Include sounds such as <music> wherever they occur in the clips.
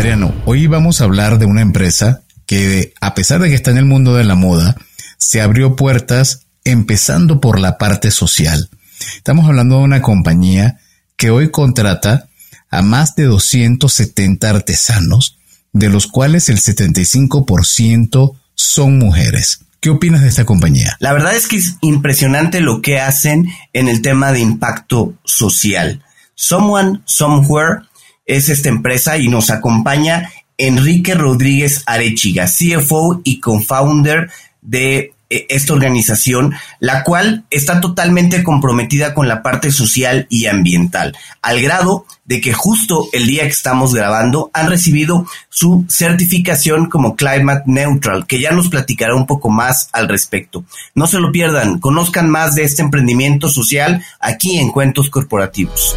Adriano, hoy vamos a hablar de una empresa que a pesar de que está en el mundo de la moda, se abrió puertas empezando por la parte social. Estamos hablando de una compañía que hoy contrata a más de 270 artesanos, de los cuales el 75% son mujeres. ¿Qué opinas de esta compañía? La verdad es que es impresionante lo que hacen en el tema de impacto social. Someone, Somewhere es esta empresa y nos acompaña Enrique Rodríguez Arechiga, CFO y co-founder de eh, esta organización, la cual está totalmente comprometida con la parte social y ambiental, al grado de que justo el día que estamos grabando han recibido su certificación como Climate Neutral, que ya nos platicará un poco más al respecto. No se lo pierdan, conozcan más de este emprendimiento social aquí en Cuentos Corporativos.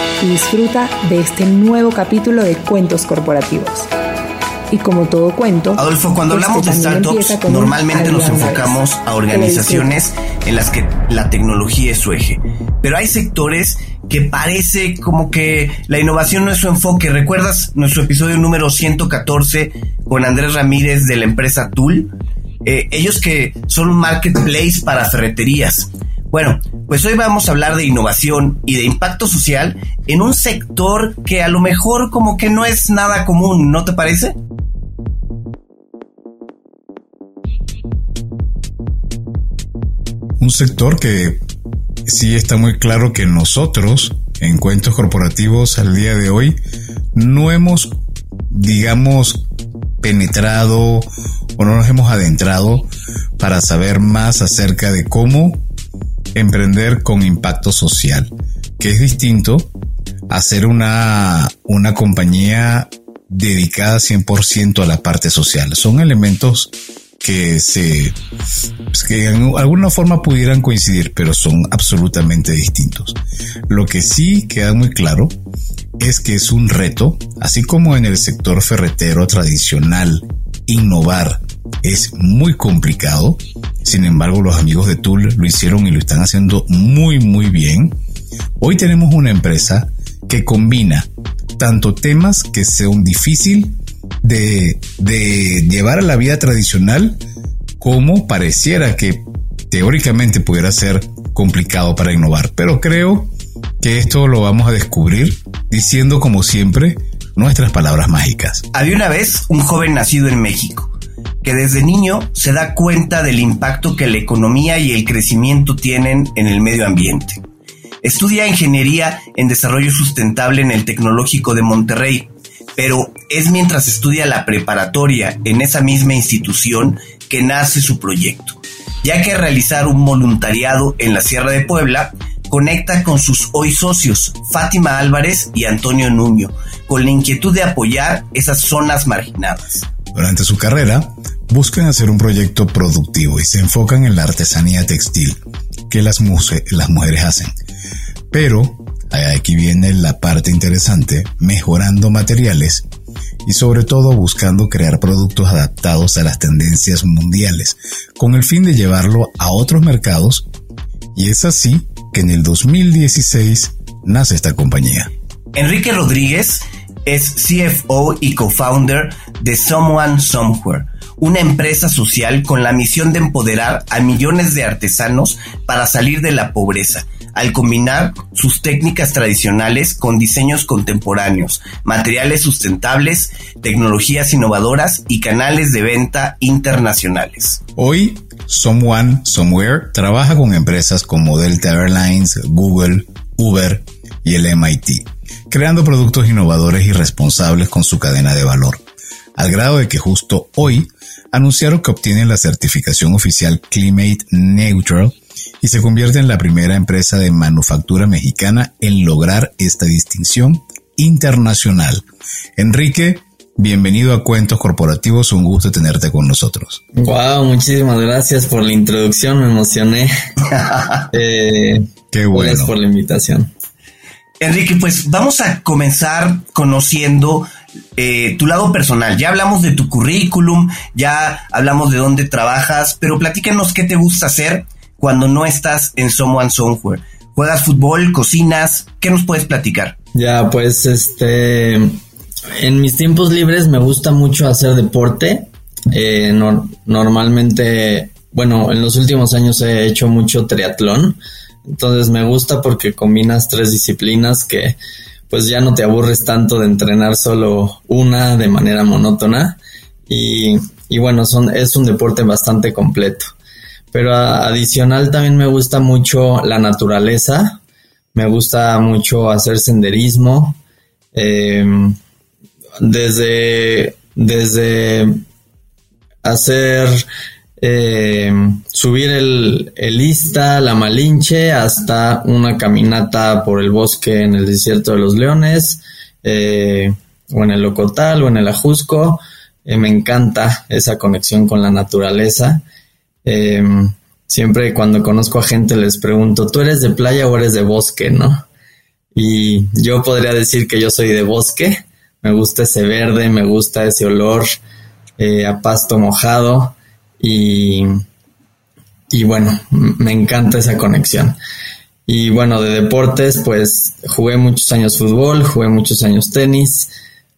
y disfruta de este nuevo capítulo de Cuentos Corporativos y como todo cuento. Adolfo, cuando este hablamos de startups, normalmente nos enfocamos a organizaciones en las que la tecnología es su eje. Pero hay sectores que parece como que la innovación no es su enfoque. ¿Recuerdas nuestro episodio número 114 con Andrés Ramírez de la empresa Tool? Eh, ellos que son un marketplace para ferreterías. Bueno, pues hoy vamos a hablar de innovación y de impacto social en un sector que a lo mejor como que no es nada común, ¿no te parece? un sector que sí está muy claro que nosotros, en cuentos corporativos al día de hoy, no hemos, digamos, penetrado o no nos hemos adentrado para saber más acerca de cómo emprender con impacto social, que es distinto a ser una, una compañía dedicada 100% a la parte social. Son elementos que se que en alguna forma pudieran coincidir, pero son absolutamente distintos. Lo que sí queda muy claro es que es un reto, así como en el sector ferretero tradicional, innovar es muy complicado. Sin embargo, los amigos de Tool lo hicieron y lo están haciendo muy, muy bien. Hoy tenemos una empresa que combina tanto temas que son difíciles de, llevar a la vida tradicional como pareciera que teóricamente pudiera ser complicado para innovar. Pero creo que esto lo vamos a descubrir diciendo como siempre nuestras palabras mágicas. Había una vez un joven nacido en México que desde niño se da cuenta del impacto que la economía y el crecimiento tienen en el medio ambiente. Estudia ingeniería en desarrollo sustentable en el Tecnológico de Monterrey pero es mientras estudia la preparatoria en esa misma institución que nace su proyecto, ya que realizar un voluntariado en la Sierra de Puebla conecta con sus hoy socios, Fátima Álvarez y Antonio Nuño, con la inquietud de apoyar esas zonas marginadas. Durante su carrera, buscan hacer un proyecto productivo y se enfocan en la artesanía textil que las, las mujeres hacen. Pero Aquí viene la parte interesante, mejorando materiales y sobre todo buscando crear productos adaptados a las tendencias mundiales, con el fin de llevarlo a otros mercados. Y es así que en el 2016 nace esta compañía. Enrique Rodríguez es CFO y co-founder de Someone Somewhere, una empresa social con la misión de empoderar a millones de artesanos para salir de la pobreza al combinar sus técnicas tradicionales con diseños contemporáneos, materiales sustentables, tecnologías innovadoras y canales de venta internacionales. Hoy, Someone Somewhere trabaja con empresas como Delta Airlines, Google, Uber y el MIT, creando productos innovadores y responsables con su cadena de valor, al grado de que justo hoy anunciaron que obtienen la certificación oficial Climate Neutral y se convierte en la primera empresa de manufactura mexicana en lograr esta distinción internacional. Enrique, bienvenido a Cuentos Corporativos, un gusto tenerte con nosotros. Wow, muchísimas gracias por la introducción, me emocioné. <laughs> eh, Qué bueno. Gracias por la invitación. Enrique, pues vamos a comenzar conociendo eh, tu lado personal. Ya hablamos de tu currículum, ya hablamos de dónde trabajas, pero platícanos qué te gusta hacer cuando no estás en Someone Somewhere. ¿Juegas fútbol? ¿Cocinas? ¿Qué nos puedes platicar? Ya, pues este, en mis tiempos libres me gusta mucho hacer deporte. Eh, normalmente, bueno, en los últimos años he hecho mucho triatlón. Entonces me gusta porque combinas tres disciplinas que pues ya no te aburres tanto de entrenar solo una de manera monótona. Y, y bueno, son, es un deporte bastante completo. Pero adicional también me gusta mucho la naturaleza. Me gusta mucho hacer senderismo. Eh, desde, desde hacer eh, subir el, el Ista, la Malinche, hasta una caminata por el bosque en el desierto de los leones, eh, o en el Locotal, o en el Ajusco. Eh, me encanta esa conexión con la naturaleza. Eh, siempre cuando conozco a gente les pregunto, ¿tú eres de playa o eres de bosque, no? Y yo podría decir que yo soy de bosque. Me gusta ese verde, me gusta ese olor a pasto mojado y, y bueno, me encanta esa conexión. Y bueno, de deportes, pues jugué muchos años fútbol, jugué muchos años tenis,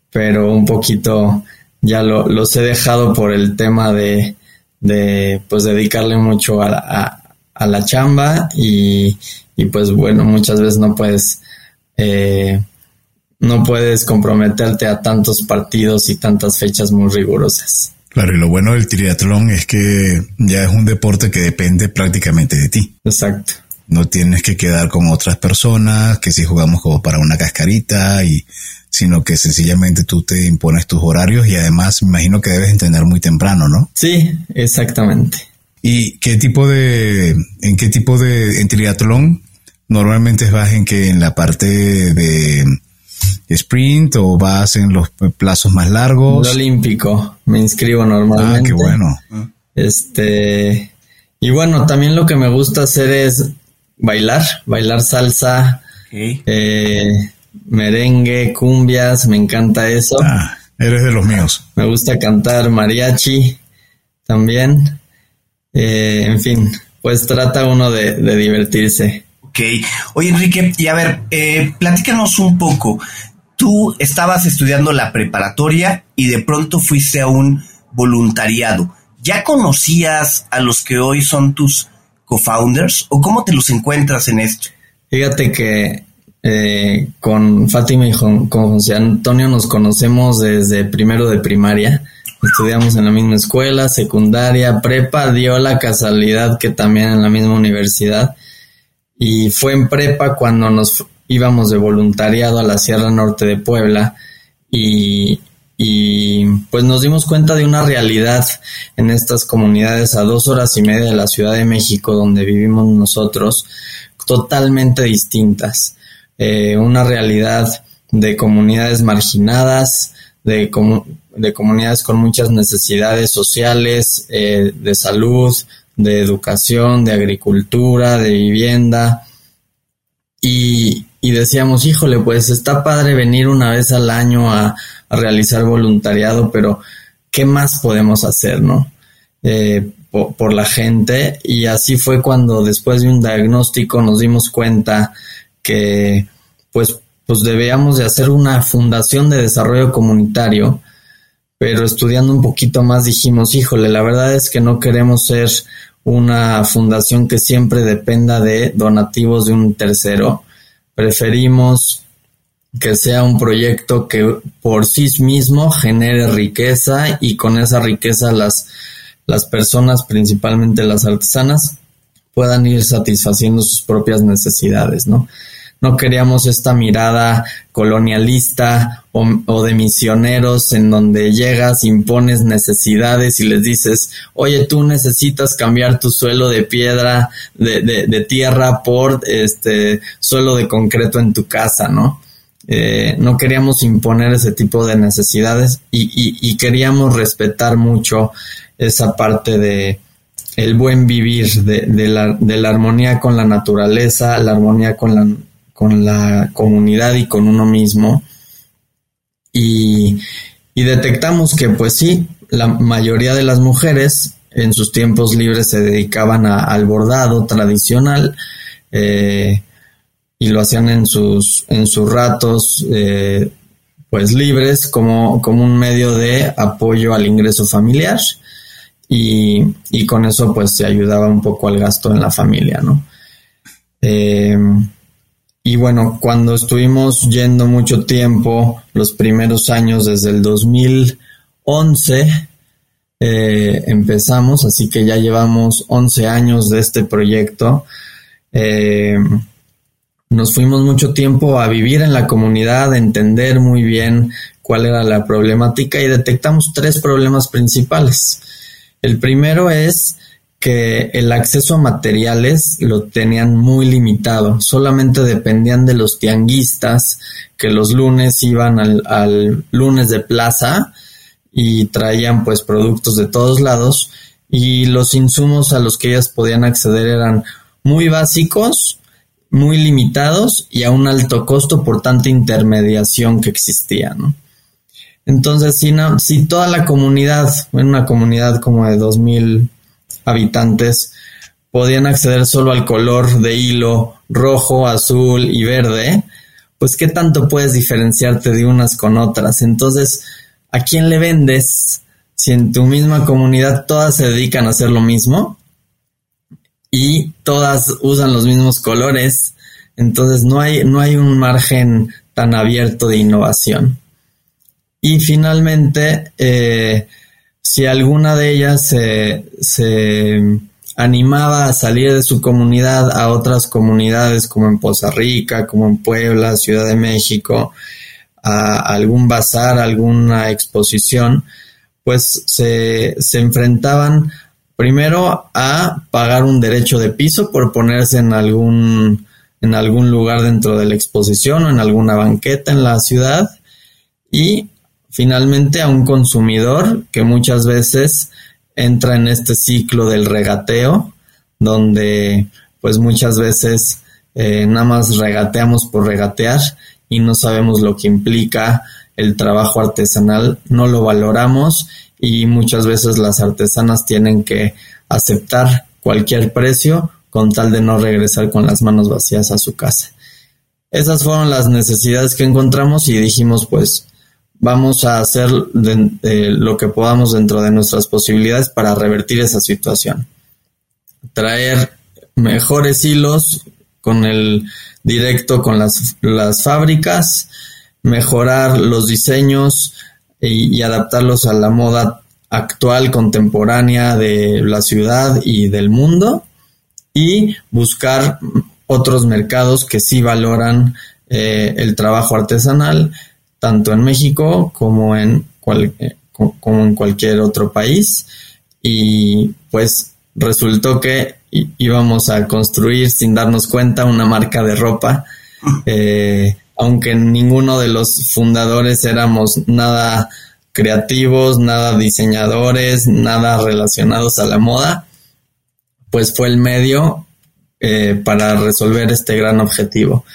pero un poquito ya lo, los he dejado por el tema de, de pues dedicarle mucho a, a, a la chamba y, y, pues bueno, muchas veces no puedes, eh, no puedes comprometerte a tantos partidos y tantas fechas muy rigurosas. Claro, y lo bueno del triatlón es que ya es un deporte que depende prácticamente de ti. Exacto. No tienes que quedar con otras personas, que si jugamos como para una cascarita, y, sino que sencillamente tú te impones tus horarios y además me imagino que debes entrenar muy temprano, ¿no? Sí, exactamente. ¿Y qué tipo de, en qué tipo de, en triatlón normalmente vas en que en la parte de sprint o vas en los plazos más largos? El olímpico, me inscribo normalmente. Ah, qué bueno. Este, y bueno, también lo que me gusta hacer es bailar, bailar salsa, Okay. eh, merengue, cumbias, me encanta eso. Ah, eres de los míos. Me gusta cantar mariachi también. Eh, en fin, pues trata uno de, de divertirse. Ok. Oye, Enrique, y a ver, eh, platícanos un poco. Tú estabas estudiando la preparatoria y de pronto fuiste a un voluntariado. ¿Ya conocías a los que hoy son tus co-founders o cómo te los encuentras en esto? Fíjate que eh, con Fátima y con, con José Antonio nos conocemos desde primero de primaria. Estudiamos en la misma escuela, secundaria, prepa, dio la casualidad que también en la misma universidad. Y fue en prepa cuando nos íbamos de voluntariado a la Sierra Norte de Puebla y, y pues nos dimos cuenta de una realidad en estas comunidades a dos horas y media de la Ciudad de México donde vivimos nosotros, totalmente distintas. Eh, una realidad de comunidades marginadas, de, comu de comunidades con muchas necesidades sociales, eh, de salud, de educación, de agricultura, de vivienda. Y, y, decíamos, híjole, pues está padre venir una vez al año a, realizar voluntariado, pero ¿qué más podemos hacer, no? Eh, por, por, la gente. Y así fue cuando después de un diagnóstico nos dimos cuenta que pues, pues debíamos de hacer una fundación de desarrollo comunitario pero estudiando un poquito más dijimos, híjole, la verdad es que no queremos ser una fundación que siempre dependa de donativos de un tercero. Preferimos que sea un proyecto que por sí mismo genere riqueza y con esa riqueza las, las personas, principalmente las artesanas, puedan ir satisfaciendo sus propias necesidades, ¿no? No queríamos esta mirada colonialista o, de misioneros en donde llegas, impones necesidades y les dices, oye, tú necesitas cambiar tu suelo de piedra, de, de, de tierra por este suelo de concreto en tu casa, ¿no? eh, no queríamos imponer ese tipo de necesidades y, queríamos respetar mucho esa parte de el buen vivir, de, la, de, la, armonía con la naturaleza, la armonía con la, con la comunidad y con uno mismo. Y, y detectamos que pues sí, la mayoría de las mujeres en sus tiempos libres se dedicaban al bordado tradicional eh, y lo hacían en sus, en sus ratos eh, pues libres como, como un medio de apoyo al ingreso familiar y, con eso pues se ayudaba un poco al gasto en la familia, ¿no? Eh, y bueno, cuando estuvimos yendo mucho tiempo, los primeros años desde el 2011, eh, empezamos, así que ya llevamos 11 años de este proyecto. Eh, nos fuimos mucho tiempo a vivir en la comunidad, a entender muy bien cuál era la problemática y detectamos tres problemas principales. El primero es que el acceso a materiales lo tenían muy limitado, solamente dependían de los tianguistas que los lunes iban al, lunes de plaza y traían pues productos de todos lados. Y los insumos a los que ellas podían acceder eran muy básicos, muy limitados y a un alto costo por tanta intermediación que existía, Entonces, si, no, si toda la comunidad, en una comunidad como de 2000 habitantes podían acceder solo al color de hilo rojo, azul y verde, pues qué tanto puedes diferenciarte de unas con otras. Entonces, ¿a quién le vendes si en tu misma comunidad todas se dedican a hacer lo mismo y todas usan los mismos colores? Entonces no hay, no hay un margen tan abierto de innovación. Y finalmente, eh, si alguna de ellas se, animaba a salir de su comunidad a otras comunidades como en Poza Rica, como en Puebla, Ciudad de México, a algún bazar, alguna exposición, pues se, se enfrentaban primero a pagar un derecho de piso por ponerse en algún, en algún lugar dentro de la exposición o en alguna banqueta en la ciudad y finalmente a un consumidor que muchas veces entra en este ciclo del regateo, donde pues muchas veces eh, nada más regateamos por regatear y no sabemos lo que implica el trabajo artesanal, no lo valoramos y muchas veces las artesanas tienen que aceptar cualquier precio con tal de no regresar con las manos vacías a su casa. Esas fueron las necesidades que encontramos y dijimos pues vamos a hacer lo que podamos dentro de nuestras posibilidades para revertir esa situación. Traer mejores hilos con el directo con las, fábricas, mejorar los diseños y, adaptarlos a la moda actual, contemporánea de la ciudad y del mundo y buscar otros mercados que sí valoran eh, el trabajo artesanal tanto en México como en, eh, como en cualquier otro país. Y pues resultó que íbamos a construir sin darnos cuenta una marca de ropa. <laughs> Eh, aunque ninguno de los fundadores éramos nada creativos, nada diseñadores, nada relacionados a la moda, pues fue el medio eh, para resolver este gran objetivo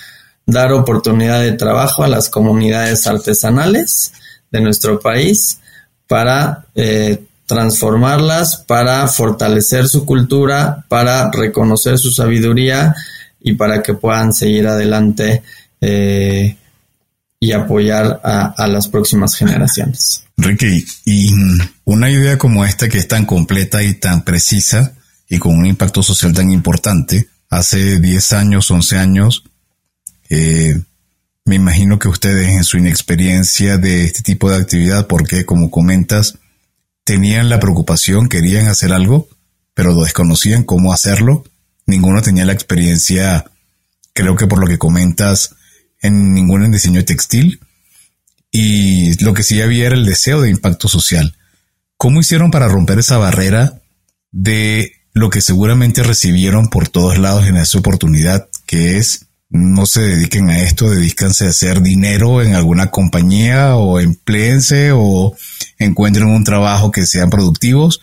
dar oportunidad de trabajo a las comunidades artesanales de nuestro país para eh, transformarlas, para fortalecer su cultura, para reconocer su sabiduría y para que puedan seguir adelante eh, y apoyar a, las próximas generaciones. Ricky, y una idea como esta que es tan completa y tan precisa y con un impacto social tan importante, hace 10 años, 11 años, eh, me imagino que ustedes en su inexperiencia de este tipo de actividad, porque como comentas, tenían la preocupación, querían hacer algo, pero lo desconocían cómo hacerlo. Ninguno tenía la experiencia, creo que por lo que comentas, en ningún en diseño textil. Y lo que sí había era el deseo de impacto social. ¿Cómo hicieron para romper esa barrera de lo que seguramente recibieron por todos lados en esa oportunidad, que es no se dediquen a esto, dedícanse a hacer dinero en alguna compañía o empleense o encuentren un trabajo que sean productivos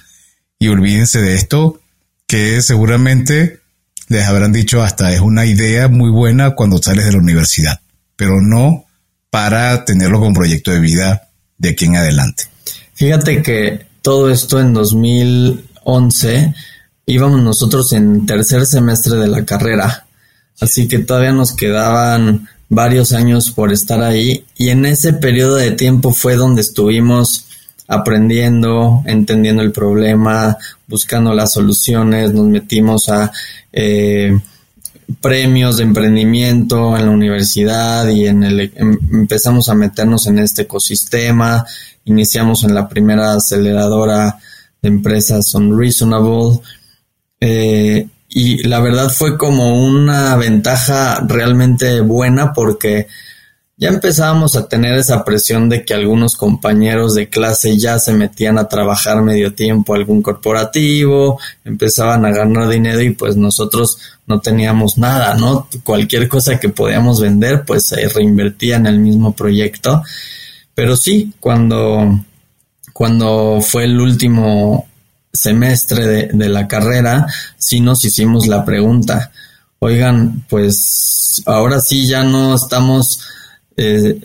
y olvídense de esto que seguramente les habrán dicho hasta es una idea muy buena cuando sales de la universidad, pero no para tenerlo como proyecto de vida de aquí en adelante. Fíjate que todo esto en 2011 íbamos nosotros en tercer semestre de la carrera, así que todavía nos quedaban varios años por estar ahí. Y en ese periodo de tiempo fue donde estuvimos aprendiendo, entendiendo el problema, buscando las soluciones, nos metimos a eh, premios de emprendimiento en la universidad y en el em, empezamos a meternos en este ecosistema, iniciamos en la primera aceleradora de empresas Unreasonable eh, y la verdad fue como una ventaja realmente buena porque ya empezábamos a tener esa presión de que algunos compañeros de clase ya se metían a trabajar medio tiempo algún corporativo, empezaban a ganar dinero y pues nosotros no teníamos nada, ¿no? Cualquier cosa que podíamos vender pues se reinvertía en el mismo proyecto. Pero sí, cuando, cuando fue el último semestre de, la carrera, sí nos hicimos la pregunta, oigan, pues ahora sí ya no estamos eh,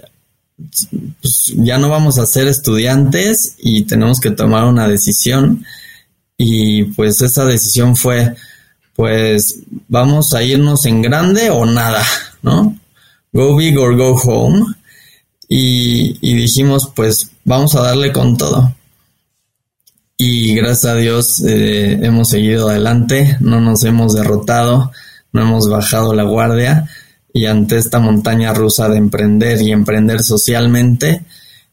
pues ya no vamos a ser estudiantes y tenemos que tomar una decisión. Y pues esa decisión fue, pues vamos a irnos en grande o nada, ¿no? Go big or go home. Y, dijimos, pues vamos a darle con todo. Y gracias a Dios eh, hemos seguido adelante, no nos hemos derrotado, no hemos bajado la guardia y ante esta montaña rusa de emprender y emprender socialmente,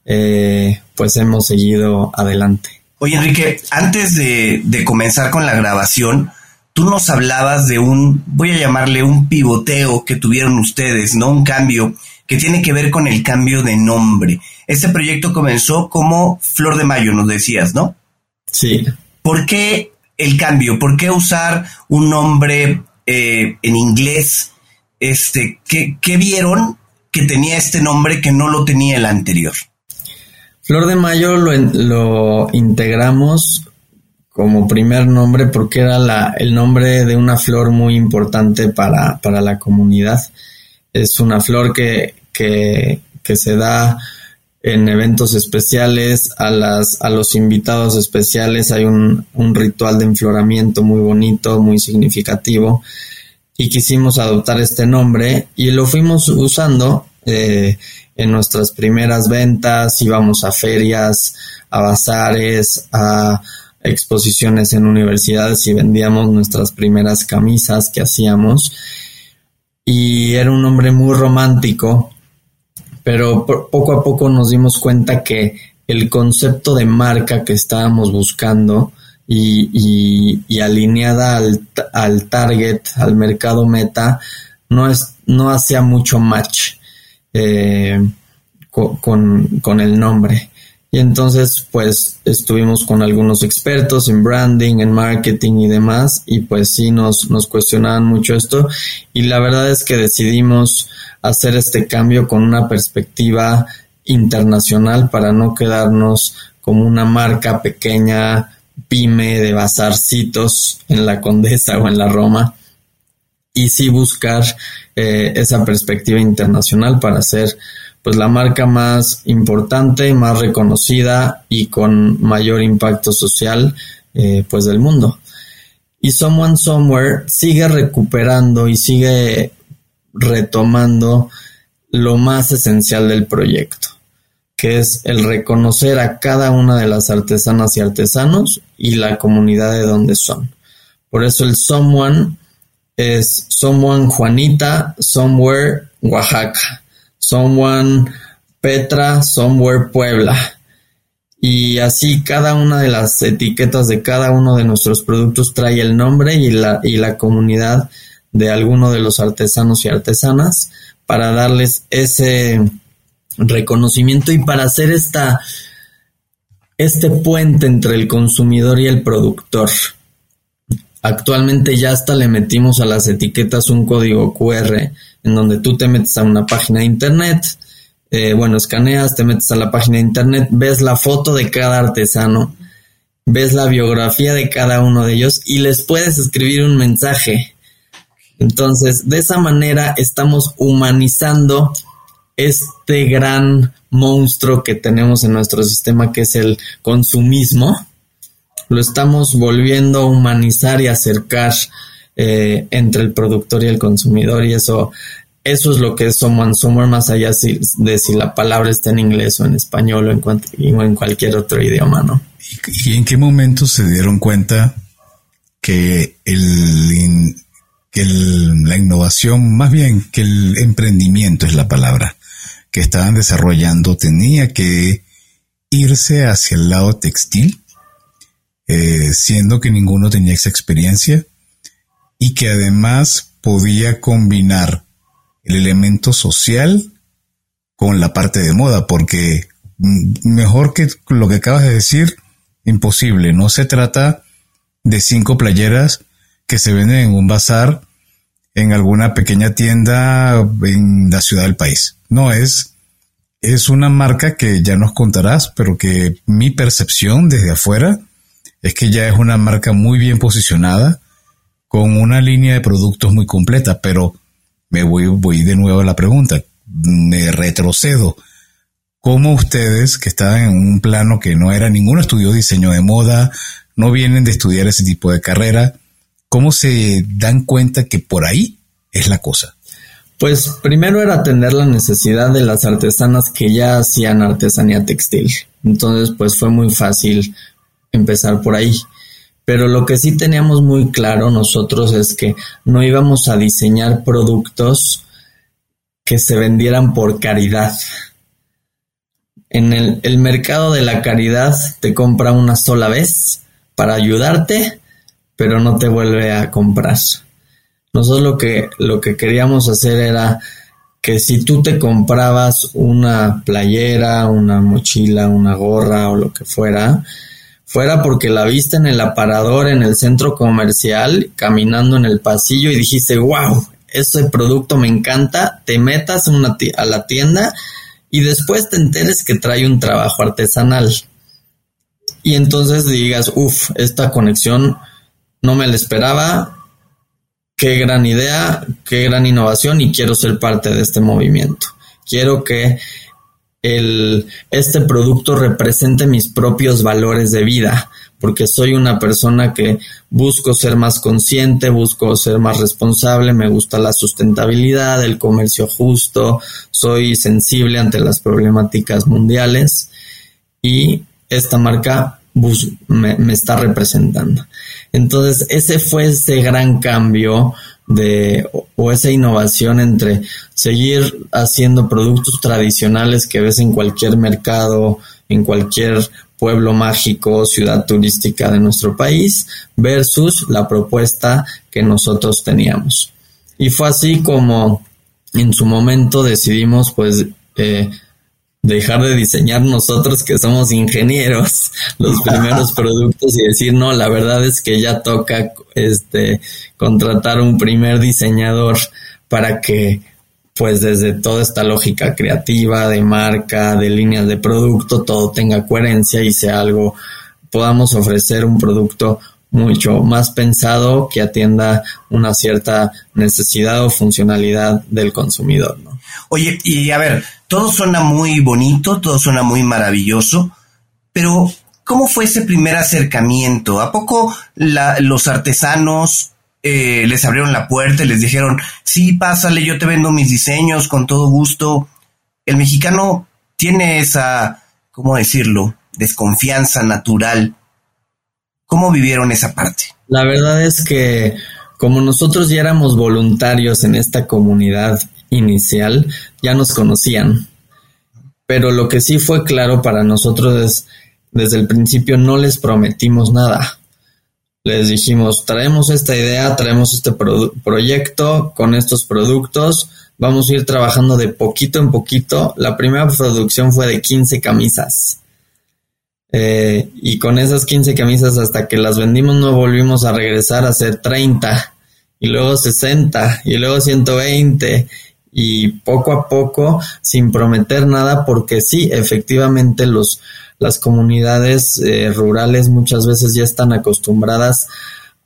eh, pues hemos seguido adelante. Oye, Enrique, antes de, comenzar con la grabación, tú nos hablabas de un, voy a llamarle un pivoteo que tuvieron ustedes, ¿no? Un cambio que tiene que ver con el cambio de nombre. Este proyecto comenzó como Flor de Mayo, nos decías, ¿no? Sí. ¿Por qué el cambio? ¿Por qué usar un nombre eh, en inglés este, ¿qué, vieron que tenía este nombre que no lo tenía el anterior? Flor de Mayo lo, lo integramos como primer nombre porque era la, el nombre de una flor muy importante para, para la comunidad. Es una flor que, que, que se da en eventos especiales, a, las, a los invitados especiales hay un, un ritual de enfloramiento muy bonito, muy significativo y quisimos adoptar este nombre y lo fuimos usando eh, en nuestras primeras ventas, íbamos a ferias, a bazares, a exposiciones en universidades y vendíamos nuestras primeras camisas que hacíamos y era un nombre muy romántico, pero poco a poco nos dimos cuenta que el concepto de marca que estábamos buscando y, alineada al, target, al mercado meta, no, es, no hacía mucho match eh, con, con, el nombre. Y entonces, pues, estuvimos con algunos expertos en branding, en marketing y demás, y pues sí nos, nos cuestionaban mucho esto. Y la verdad es que decidimos hacer este cambio con una perspectiva internacional para no quedarnos como una marca pequeña pyme de bazarcitos en la Condesa o en la Roma y sí buscar eh, esa perspectiva internacional para ser pues la marca más importante, más reconocida y con mayor impacto social eh, pues del mundo. Y Someone Somewhere sigue recuperando y sigue retomando lo más esencial del proyecto que es el reconocer a cada una de las artesanas y artesanos y la comunidad de donde son. Por eso el someone es someone Juanita, somewhere Oaxaca, someone Petra, somewhere Puebla. Y así cada una de las etiquetas de cada uno de nuestros productos trae el nombre y la, y la comunidad de alguno de los artesanos y artesanas para darles ese, reconocimiento y para hacer esta, este puente entre el consumidor y el productor. actualmente ya hasta le metimos a las etiquetas un código QR en donde tú te metes a una página de internet, eh, bueno, escaneas, te metes a la página de internet, ves la foto de cada artesano, ves la biografía de cada uno de ellos y les puedes escribir un mensaje. Entonces, de esa manera estamos humanizando este gran monstruo que tenemos en nuestro sistema que es el consumismo. Lo estamos volviendo a humanizar y acercar eh, entre el productor y el consumidor y eso eso es lo que es Someone Somewhere, más allá de si la palabra está en inglés o en español o en, en cualquier otro idioma, ¿no? ¿Y, en qué momento se dieron cuenta que, el, que la innovación, más bien que el emprendimiento es la palabra, que estaban desarrollando tenía que irse hacia el lado textil, eh, siendo que ninguno tenía esa experiencia y que además podía combinar el elemento social con la parte de moda, porque mejor que lo que acabas de decir, imposible. No se trata de cinco playeras que se venden en un bazar en alguna pequeña tienda en la ciudad del país. No es, es una marca que ya nos contarás, pero que mi percepción desde afuera es que ya es una marca muy bien posicionada, con una línea de productos muy completa, pero me voy, de nuevo a la pregunta, me retrocedo. ¿Cómo ustedes, que estaban en un plano que no era ningún estudio de diseño de moda, no vienen de estudiar ese tipo de carrera, cómo se dan cuenta que por ahí es la cosa? Pues primero era atender la necesidad de las artesanas que ya hacían artesanía textil. Entonces, pues fue muy fácil empezar por ahí. Pero lo que sí teníamos muy claro nosotros es que no íbamos a diseñar productos que se vendieran por caridad. En el, mercado de la caridad te compra una sola vez para ayudarte, pero no te vuelve a comprar. Nosotros lo que, lo que queríamos hacer era que si tú te comprabas una playera, una mochila, una gorra o lo que fuera, fuera porque la viste en el aparador en el centro comercial, caminando en el pasillo y dijiste, wow, este producto me encanta, te metas a la tienda y después te enteres que trae un trabajo artesanal. Y entonces digas, uff, esta conexión no me la esperaba, qué gran idea, qué gran innovación y quiero ser parte de este movimiento. Quiero que este producto represente mis propios valores de vida, porque soy una persona que busco ser más consciente, busco ser más responsable, me gusta la sustentabilidad, el comercio justo, soy sensible ante las problemáticas mundiales y esta marca me está representando. Entonces, ese fue ese gran cambio de o esa innovación entre seguir haciendo productos tradicionales que ves en cualquier mercado, en cualquier pueblo mágico, ciudad turística de nuestro país, versus la propuesta que nosotros teníamos. Y fue así como en su momento decidimos pues eh, dejar de diseñar nosotros que somos ingenieros <laughs> los primeros <laughs> productos y decir no la verdad es que ya toca este contratar un primer diseñador para que pues desde toda esta lógica creativa de marca de líneas de producto todo tenga coherencia y sea algo podamos ofrecer un producto mucho más pensado que atienda una cierta necesidad o funcionalidad del consumidor, ¿no? Oye, y a ver, todo suena muy bonito, todo suena muy maravilloso, pero ¿cómo fue ese primer acercamiento? ¿A poco los artesanos eh, les abrieron la puerta y les dijeron, sí, pásale, yo te vendo mis diseños con todo gusto? El mexicano tiene esa, ¿cómo decirlo?, desconfianza natural. ¿Cómo vivieron esa parte? La verdad es que como nosotros ya éramos voluntarios en esta comunidad inicial ya nos conocían. Pero lo que sí fue claro para nosotros es, desde el principio no les prometimos nada. Les dijimos, traemos esta idea, traemos este proyecto con estos productos, vamos a ir trabajando de poquito en poquito. La primera producción fue de 15 camisas. Eh, y con esas 15 camisas hasta que las vendimos no volvimos a regresar a hacer 30 y luego 60 y luego 120 y poco a poco sin prometer nada porque sí, efectivamente los, las comunidades eh, rurales muchas veces ya están acostumbradas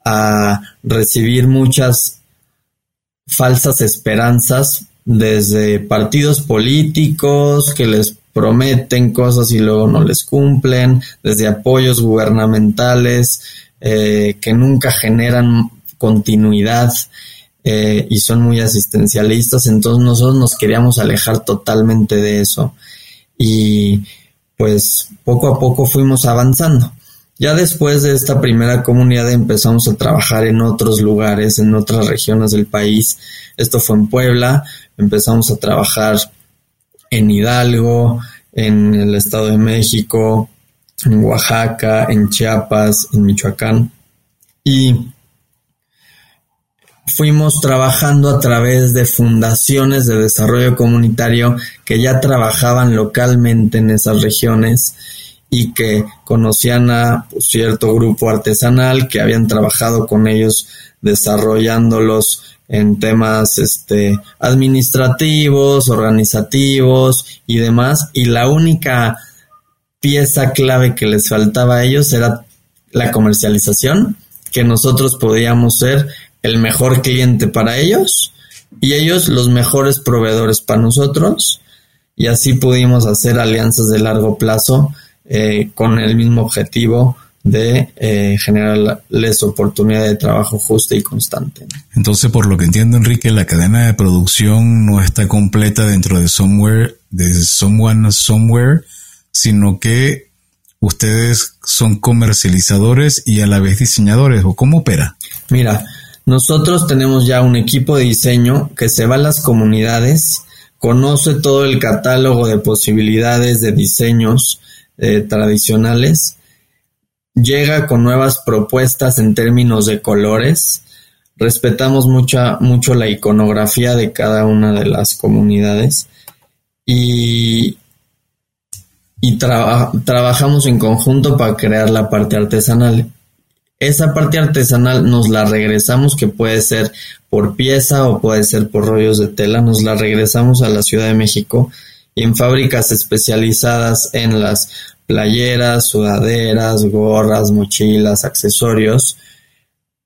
a recibir muchas falsas esperanzas desde partidos políticos que les prometen cosas y luego no les cumplen, desde apoyos gubernamentales eh, que nunca generan continuidad eh, y son muy asistencialistas, entonces nosotros nos queríamos alejar totalmente de eso. Y pues poco a poco fuimos avanzando. Ya después de esta primera comunidad empezamos a trabajar en otros lugares, en otras regiones del país. Esto fue en Puebla, empezamos a trabajar en Hidalgo, en el Estado de México, en Oaxaca, en Chiapas, en Michoacán. Y fuimos trabajando a través de fundaciones de desarrollo comunitario que ya trabajaban localmente en esas regiones y que conocían a pues, cierto grupo artesanal que habían trabajado con ellos desarrollándolos en temas este administrativos, organizativos y demás. Y la única pieza clave que les faltaba a ellos era la comercialización, que nosotros podíamos ser el mejor cliente para ellos y ellos los mejores proveedores para nosotros y así pudimos hacer alianzas de largo plazo eh, con el mismo objetivo de eh, generarles oportunidad de trabajo justa y constante. Entonces, por lo que entiendo, Enrique, la cadena de producción no está completa dentro de Somewhere, de Someone Somewhere, sino que ustedes son comercializadores y a la vez diseñadores, ¿o cómo opera? Mira, nosotros tenemos ya un equipo de diseño que se va a las comunidades, conoce todo el catálogo de posibilidades de diseños, eh, tradicionales, llega con nuevas propuestas en términos de colores, respetamos mucha, mucho la iconografía de cada una de las comunidades y, y trabajamos en conjunto para crear la parte artesanal. Esa parte artesanal nos la regresamos, que puede ser por pieza o puede ser por rollos de tela, nos la regresamos a la Ciudad de México en fábricas especializadas en las playeras, sudaderas, gorras, mochilas, accesorios.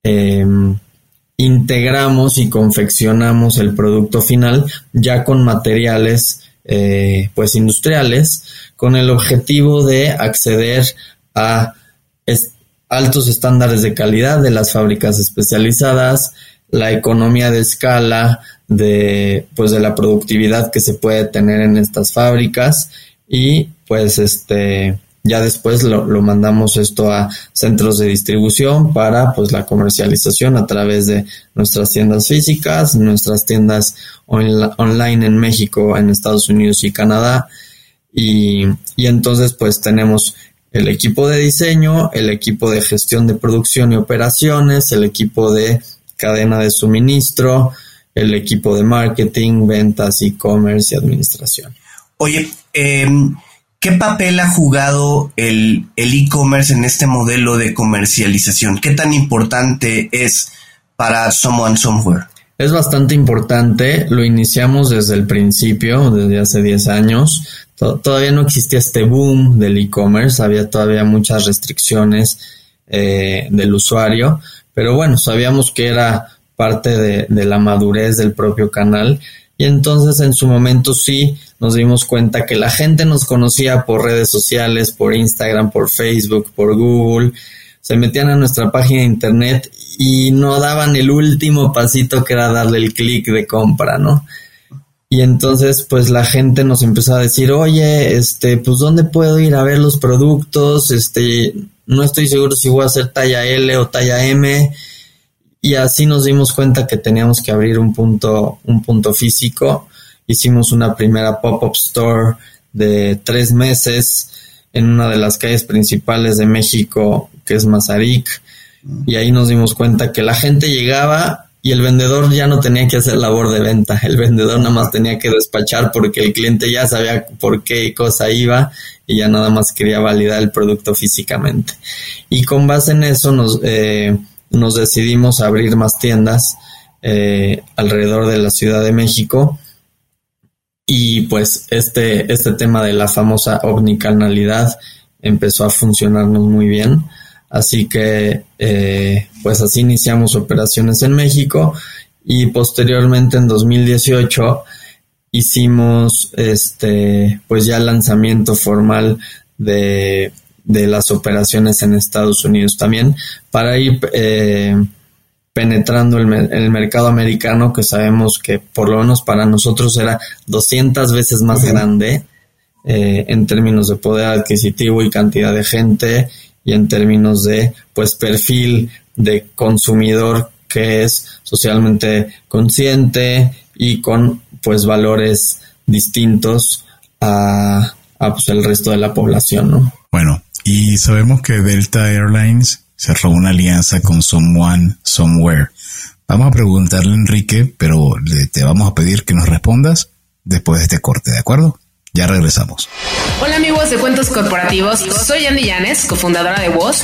Em, integramos y confeccionamos el producto final ya con materiales eh, pues industriales con el objetivo de acceder a altos estándares de calidad de las fábricas especializadas, la economía de escala de pues de la productividad que se puede tener en estas fábricas y pues este ya después lo, mandamos esto a centros de distribución para pues la comercialización a través de nuestras tiendas físicas, nuestras tiendas online en México, en Estados Unidos y Canadá. Y, y entonces pues tenemos el equipo de diseño, el equipo de gestión de producción y operaciones, el equipo de cadena de suministro, el equipo de marketing, ventas, e-commerce y administración. Oye, em, ¿qué papel ha jugado el e-commerce en este modelo de comercialización? ¿Qué tan importante es para Someone Somewhere? Es bastante importante, lo iniciamos desde el principio, desde hace 10 años. Todavía no existía este boom del e-commerce, había todavía muchas restricciones eh, del usuario, pero bueno, sabíamos que era parte de, de la madurez del propio canal y entonces en su momento sí nos dimos cuenta que la gente nos conocía por redes sociales, por Instagram, por Facebook, por Google, se metían a nuestra página de internet y no daban el último pasito que era darle el clic de compra, ¿no? Y entonces, pues la gente nos empezó a decir, oye, este, pues ¿dónde puedo ir a ver los productos? Este, no estoy seguro si voy a hacer talla L o talla M y así nos dimos cuenta que teníamos que abrir un punto, un punto físico. Hicimos una primera pop-up store de tres meses en una de las calles principales de México, que es Mazarik, y ahí nos dimos cuenta que la gente llegaba y el vendedor ya no tenía que hacer labor de venta, el vendedor nada más tenía que despachar porque el cliente ya sabía por qué cosa iba y ya nada más quería validar el producto físicamente. Y con base en eso nos, eh, nos decidimos abrir más tiendas eh, alrededor de la Ciudad de México y pues este, este tema de la famosa omnicanalidad empezó a funcionarnos muy bien. Así que, eh, pues así iniciamos operaciones en México y posteriormente en 2018 hicimos este, pues ya el lanzamiento formal de, de las operaciones en Estados Unidos también para ir eh, penetrando el, el, mercado americano que sabemos que por lo menos para nosotros era 200 veces más grande eh, en términos de poder adquisitivo y cantidad de gente y en términos de pues perfil de consumidor que es socialmente consciente y con pues valores distintos a, a pues, el resto de la población, ¿no? Bueno, y sabemos que Delta Airlines cerró una alianza con Someone Somewhere. Vamos a preguntarle a Enrique, pero te vamos a pedir que nos respondas después de este corte, ¿de acuerdo? Ya regresamos. Hola amigos de Cuentos Corporativos, soy Andy Llanes, cofundadora de Voz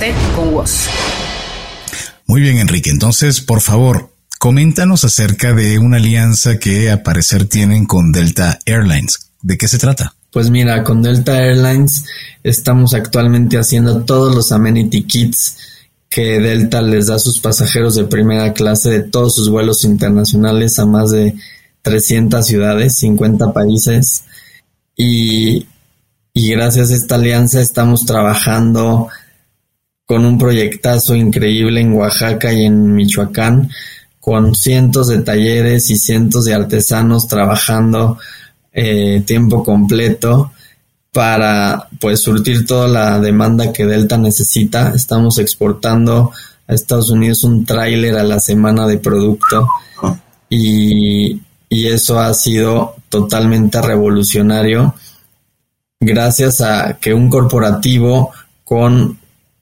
con vos. Muy bien, Enrique. Entonces, por favor, coméntanos acerca de una alianza que a parecer tienen con Delta Airlines. ¿De qué se trata? Pues mira, con Delta Airlines estamos actualmente haciendo todos los amenity kits que Delta les da a sus pasajeros de primera clase de todos sus vuelos internacionales a más de 300 ciudades, 50 países. Y, y gracias a esta alianza estamos trabajando con un proyectazo increíble en Oaxaca y en Michoacán, con cientos de talleres y cientos de artesanos trabajando eh, tiempo completo para pues surtir toda la demanda que Delta necesita. Estamos exportando a Estados Unidos un tráiler a la semana de producto y, y eso ha sido totalmente revolucionario gracias a que un corporativo con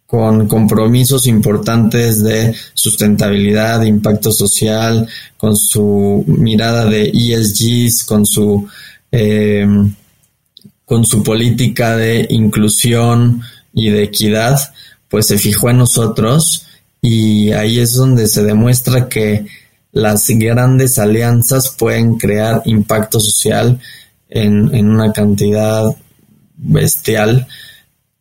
con compromisos importantes de sustentabilidad, de impacto social, con su mirada de ESGs, con su em, con su política de inclusión y de equidad, pues se fijó en nosotros y ahí es donde se demuestra que las grandes alianzas pueden crear impacto social en, en una cantidad bestial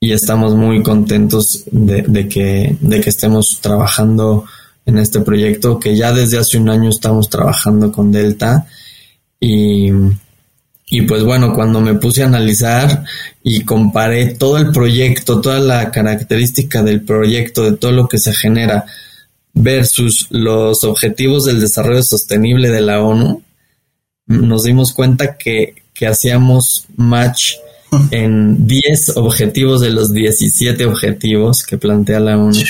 y estamos muy contentos de, que, de que estemos trabajando en este proyecto que ya desde hace un año estamos trabajando con Delta. Y, y pues bueno, cuando me puse a analizar y comparé todo el proyecto, toda la característica del proyecto, de todo lo que se genera versus los objetivos del desarrollo sostenible de la ONU, nos dimos cuenta que, que hacíamos match en 10 objetivos de los 17 objetivos que plantea la ONU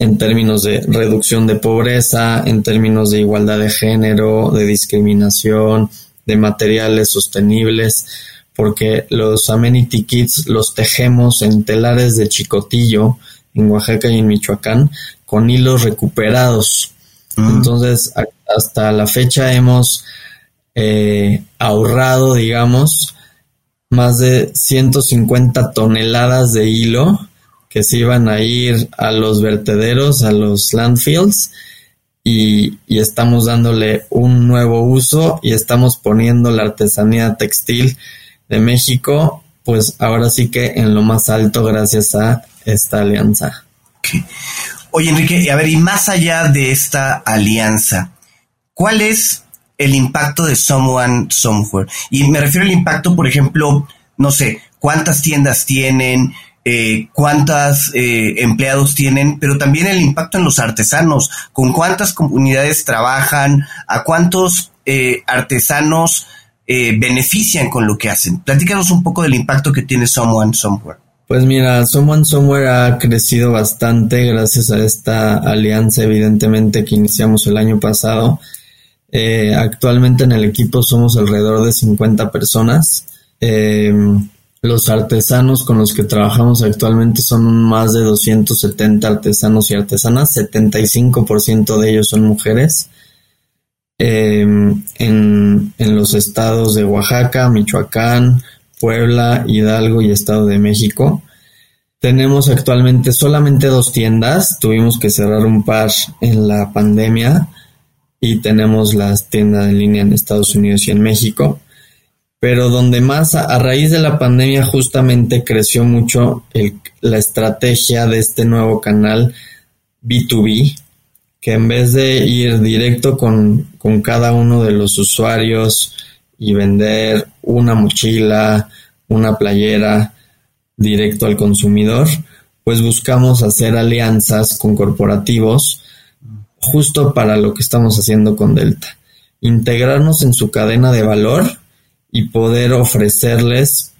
en términos de reducción de pobreza, en términos de igualdad de género, de discriminación, de materiales sostenibles, porque los amenity kits los tejemos en telares de chicotillo en Oaxaca y en Michoacán con hilos recuperados. Mm. Entonces, hasta la fecha hemos eh, ahorrado, digamos, más de 150 toneladas de hilo que se iban a ir a los vertederos, a los landfills, y, estamos dándole un nuevo uso y estamos poniendo la artesanía textil de México, pues ahora sí que en lo más alto gracias a esta alianza. Oye, Enrique, a ver, y más allá de esta alianza, ¿cuál es el impacto de Someone Somewhere. Y me refiero al impacto, por ejemplo, no sé, cuántas tiendas tienen, eh, cuántos eh, empleados tienen, pero también el impacto en los artesanos, con cuántas comunidades trabajan, a cuántos eh, artesanos benefician con lo que hacen. Platícanos un poco del impacto que tiene Someone Somewhere. Pues mira, Someone Somewhere ha crecido bastante gracias a esta alianza, evidentemente, que iniciamos el año pasado. Actualmente en el equipo somos alrededor de 50 personas. Los artesanos con los que trabajamos actualmente son más de 270 artesanos y artesanas, 75% de ellos son mujeres. Em, en, en, los estados de Oaxaca, Michoacán, Puebla, Hidalgo y Estado de México. Tenemos actualmente solamente dos tiendas, tuvimos que cerrar un par en la pandemia y tenemos las tiendas en línea en Estados Unidos y en México. Pero donde más a, raíz de la pandemia justamente creció mucho la estrategia de este nuevo canal B2B, que en vez de ir directo con, con cada uno de los usuarios y vender una mochila, una playera directo al consumidor, pues buscamos hacer alianzas con corporativos justo para lo que estamos haciendo con Delta. Integrarnos en su cadena de valor y poder ofrecerles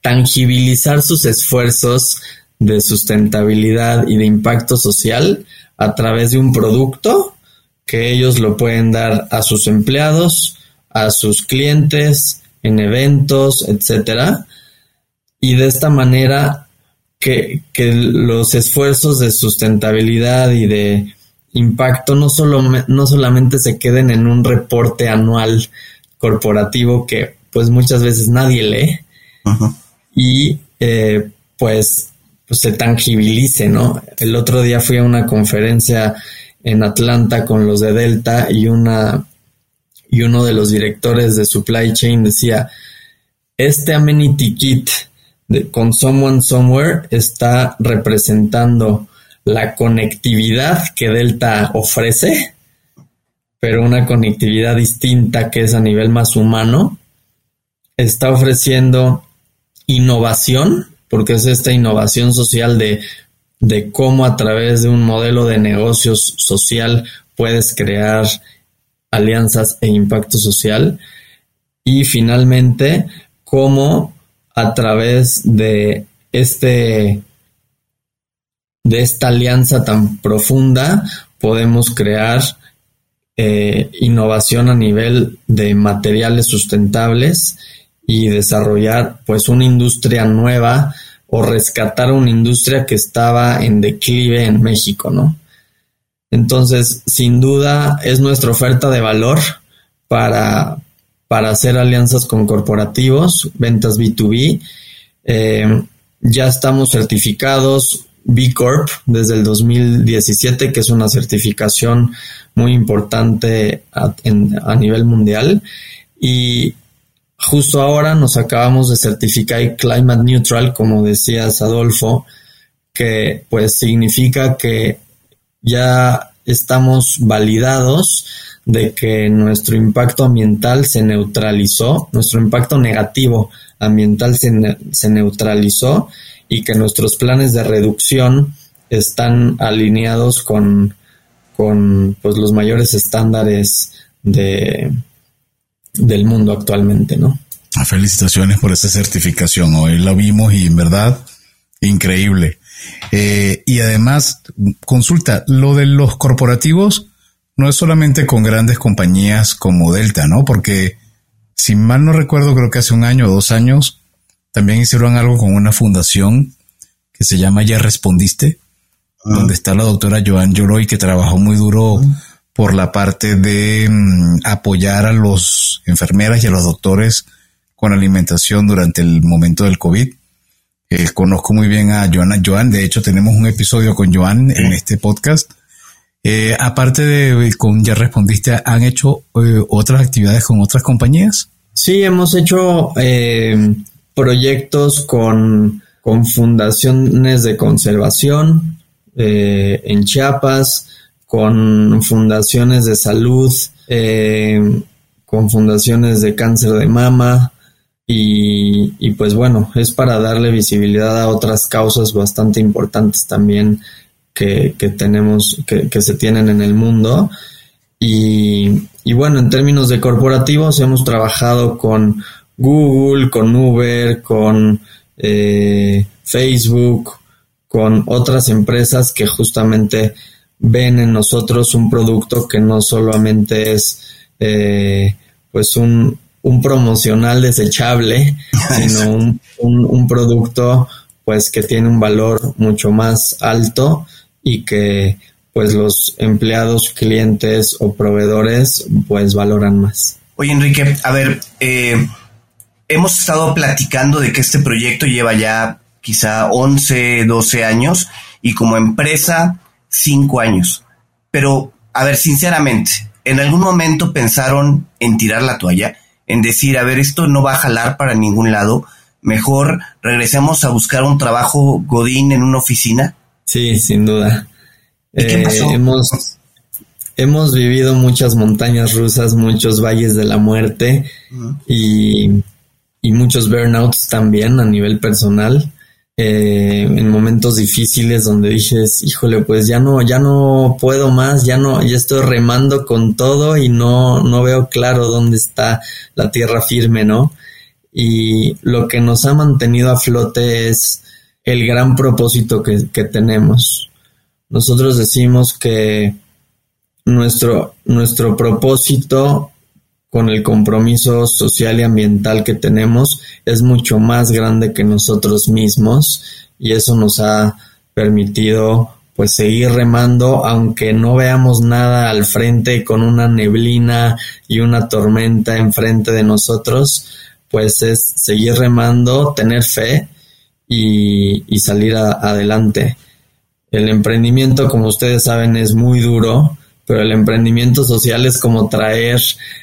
tangibilizar sus esfuerzos de sustentabilidad y de impacto social a través de un producto que ellos lo pueden dar a sus empleados, a sus clientes, en eventos, etcétera. Y de esta manera que, que, los esfuerzos de sustentabilidad y de impacto no, solo, no solamente se queden en un reporte anual corporativo que pues muchas veces nadie lee y eh, pues, pues, se tangibilice, ¿no? El otro día fui a una conferencia en Atlanta con los de Delta y una y uno de los directores de supply chain decía este amenity kit de, con someone somewhere está representando la conectividad que Delta ofrece pero una conectividad distinta que es a nivel más humano, está ofreciendo innovación, porque es esta innovación social de, de cómo a través de un modelo de negocios social puedes crear alianzas e impacto social. Y finalmente, cómo a través de este de esta alianza tan profunda podemos crear eh, innovación a nivel de materiales sustentables y desarrollar pues una industria nueva o rescatar una industria que estaba en declive en México, ¿no? Entonces, sin duda es nuestra oferta de valor para, para hacer alianzas con corporativos, ventas B2B. Eh, ya estamos certificados B Corp desde el 2017, que es una certificación muy importante a, nivel mundial. Y justo ahora nos acabamos de certificar Climate Neutral, como decías Adolfo, que pues significa que ya estamos validados de que nuestro impacto ambiental se neutralizó, nuestro impacto negativo ambiental se, se neutralizó y que nuestros planes de reducción están alineados con, con pues, los mayores estándares de, del mundo actualmente, ¿no? Ah, felicitaciones por esa certificación. Hoy la vimos y en verdad increíble. Eh, y además, consulta, lo de los corporativos no es solamente con grandes compañías como Delta, ¿no? Porque si mal no recuerdo, creo que hace un año o dos años también hicieron algo con una fundación que se llama Ya Respondiste, donde está la doctora Joan Yoroy, que trabajó muy duro por la parte de mm, apoyar a los enfermeras y a los doctores con alimentación durante el momento del COVID. Eh, conozco muy bien a Joana Joan, de hecho tenemos un episodio con Joan en este podcast. Eh, aparte de con Ya Respondiste, ¿han hecho eh, otras actividades con otras compañías? Sí, hemos hecho proyectos con, con fundaciones de conservación, eh, en Chiapas, con fundaciones de salud, eh, con fundaciones de cáncer de mama y, pues bueno, es para darle visibilidad a otras causas bastante importantes también que, tenemos, que, se tienen en el mundo. Y, y, bueno, en términos de corporativos hemos trabajado con Google, con Uber, con eh, Facebook, con otras empresas que justamente ven en nosotros un producto que no solamente es eh, pues un, un promocional desechable, <laughs> sino un, un, producto pues que tiene un valor mucho más alto y que pues los empleados, clientes o proveedores pues valoran más. Oye Enrique, a ver, eh, hemos estado platicando de que este proyecto lleva ya quizá 11, 12 años y como empresa 5 años. Pero, a ver, sinceramente, ¿en algún momento pensaron en tirar la toalla? en decir, a ver, esto no va a jalar para ningún lado, mejor regresemos a buscar un trabajo Godín en una oficina? Sí, sin duda. Eh, hemos, hemos vivido muchas montañas rusas, muchos valles de la muerte y, y muchos burnouts también a nivel personal. Eh, en momentos difíciles donde dices, híjole, pues ya no, ya no puedo más, ya no, ya estoy remando con todo y no, no veo claro dónde está la tierra firme, ¿no? Y lo que nos ha mantenido a flote es el gran propósito que, que tenemos. Nosotros decimos que nuestro, nuestro propósito con el compromiso social y ambiental que tenemos es mucho más grande que nosotros mismos y eso nos ha permitido pues seguir remando aunque no veamos nada al frente con una neblina y una tormenta enfrente de nosotros pues es seguir remando tener fe y, y salir adelante. El emprendimiento como ustedes saben es muy duro pero el emprendimiento social es como traer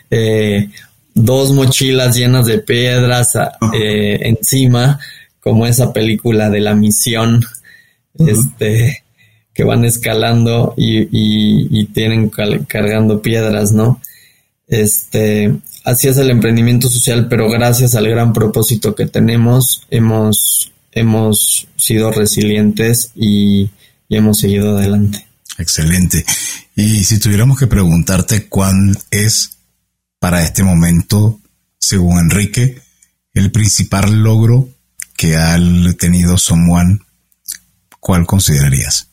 eh, dos mochilas llenas de piedras eh, encima, como esa película de la misión, este, que van escalando y, y, tienen cargando piedras, ¿no? Este, así es el emprendimiento social, pero gracias al gran propósito que tenemos, hemos, hemos sido resilientes y hemos seguido adelante. Excelente. Y si tuviéramos que preguntarte cuál es para este momento, según Enrique, el principal logro que ha tenido Someone, ¿cuál considerarías?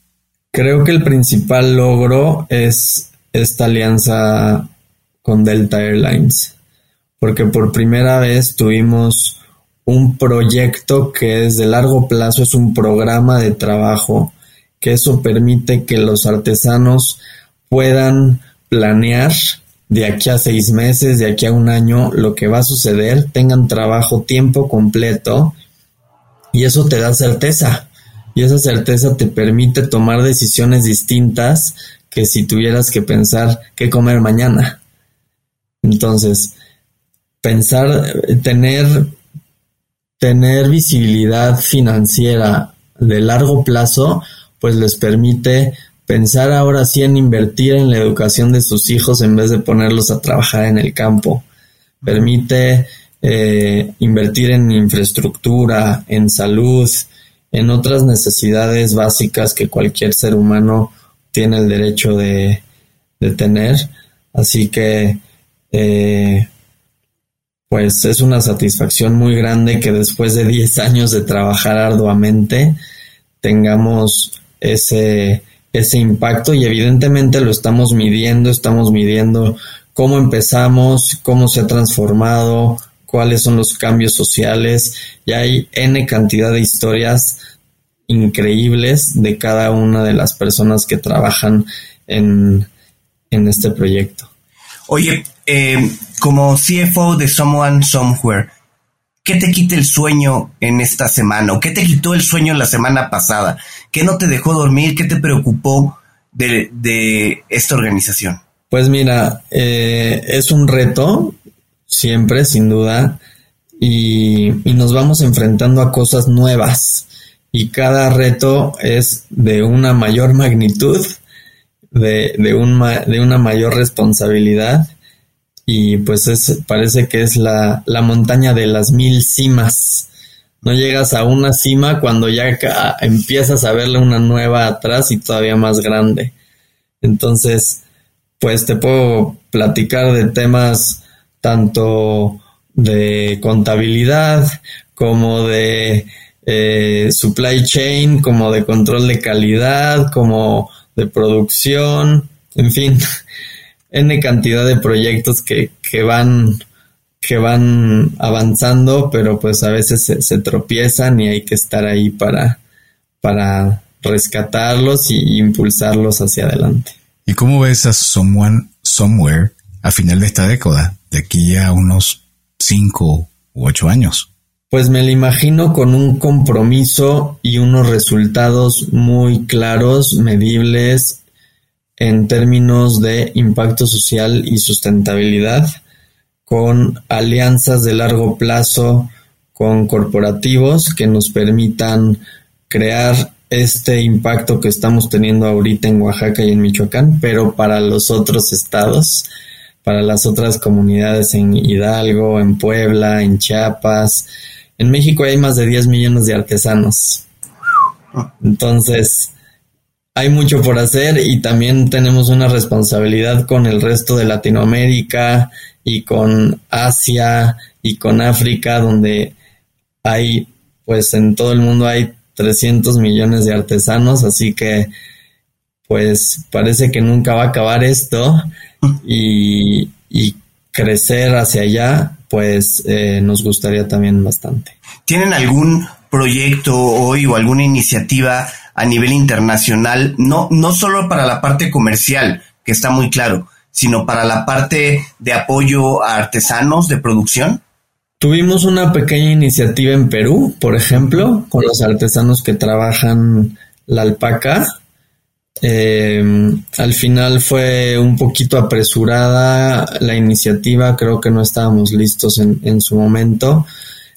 Creo que el principal logro es esta alianza con Delta Airlines, porque por primera vez tuvimos un proyecto que es de largo plazo, es un programa de trabajo, que eso permite que los artesanos puedan planear de aquí a seis meses, de aquí a un año, lo que va a suceder, tengan trabajo tiempo completo y eso te da certeza. Y esa certeza te permite tomar decisiones distintas que si tuvieras que pensar qué comer mañana. Entonces, pensar, tener, tener visibilidad financiera de largo plazo, pues les permite pensar ahora sí en invertir en la educación de sus hijos en vez de ponerlos a trabajar en el campo. Permite eh, invertir en infraestructura, en salud, en otras necesidades básicas que cualquier ser humano tiene el derecho de, tener. Así que, eh, pues es una satisfacción muy grande que después de 10 años de trabajar arduamente tengamos ese ese impacto y evidentemente lo estamos midiendo, estamos midiendo cómo empezamos, cómo se ha transformado, cuáles son los cambios sociales y hay N cantidad de historias increíbles de cada una de las personas que trabajan en, este proyecto. Oye, eh, como CFO de Someone Somewhere, ¿Qué te quita el sueño en esta semana? ¿O qué te quitó el sueño la semana pasada? ¿Qué no te dejó dormir? ¿Qué te preocupó de, esta organización? Pues mira, eh, es un reto, siempre, sin duda, y, nos vamos enfrentando a cosas nuevas. Y cada reto es de una mayor magnitud, de, de una mayor responsabilidad y pues es, parece que es la, la montaña de las mil cimas. No llegas a una cima cuando ya empiezas a verle una nueva atrás y todavía más grande. Entonces, pues te puedo platicar de temas tanto de contabilidad como de eh, supply chain, como de control de calidad, como de producción, en fin, N cantidad de proyectos que, que van que van avanzando, pero pues a veces se, tropiezan y hay que estar ahí para, para rescatarlos y impulsarlos hacia adelante. ¿Y cómo ves a Someone Somewhere a final de esta década, de aquí a unos cinco u ocho años? Pues me lo imagino con un compromiso y unos resultados muy claros, medibles en términos de impacto social y sustentabilidad, con alianzas de largo plazo con corporativos que nos permitan crear este impacto que estamos teniendo ahorita en Oaxaca y en Michoacán, pero para los otros estados, para las otras comunidades en Hidalgo, en Puebla, en Chiapas. En México hay más de 10 millones de artesanos. Entonces, hay mucho por hacer y también tenemos una responsabilidad con el resto de Latinoamérica y con Asia y con África, donde hay, pues en todo el mundo hay 300 millones de artesanos, así que pues parece que nunca va a acabar esto <laughs> y, crecer hacia allá, pues eh, nos gustaría también bastante. ¿Tienen algún proyecto hoy o alguna iniciativa a nivel internacional, no, no solo para la parte comercial, que está muy claro, sino para la parte de apoyo a artesanos de producción? Tuvimos una pequeña iniciativa en Perú, por ejemplo, con los artesanos que trabajan la alpaca. Em, al final fue un poquito apresurada la iniciativa, creo que no estábamos listos en, en su momento.